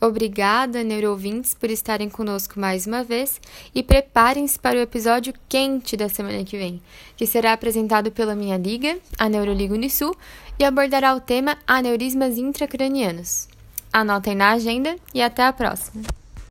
Obrigada, neurovintes, por estarem conosco mais uma vez e preparem-se para o episódio quente da semana que vem, que será apresentado pela minha liga, a Neuroliga Unisul, e abordará o tema aneurismas intracranianos. Anotem na agenda e até a próxima!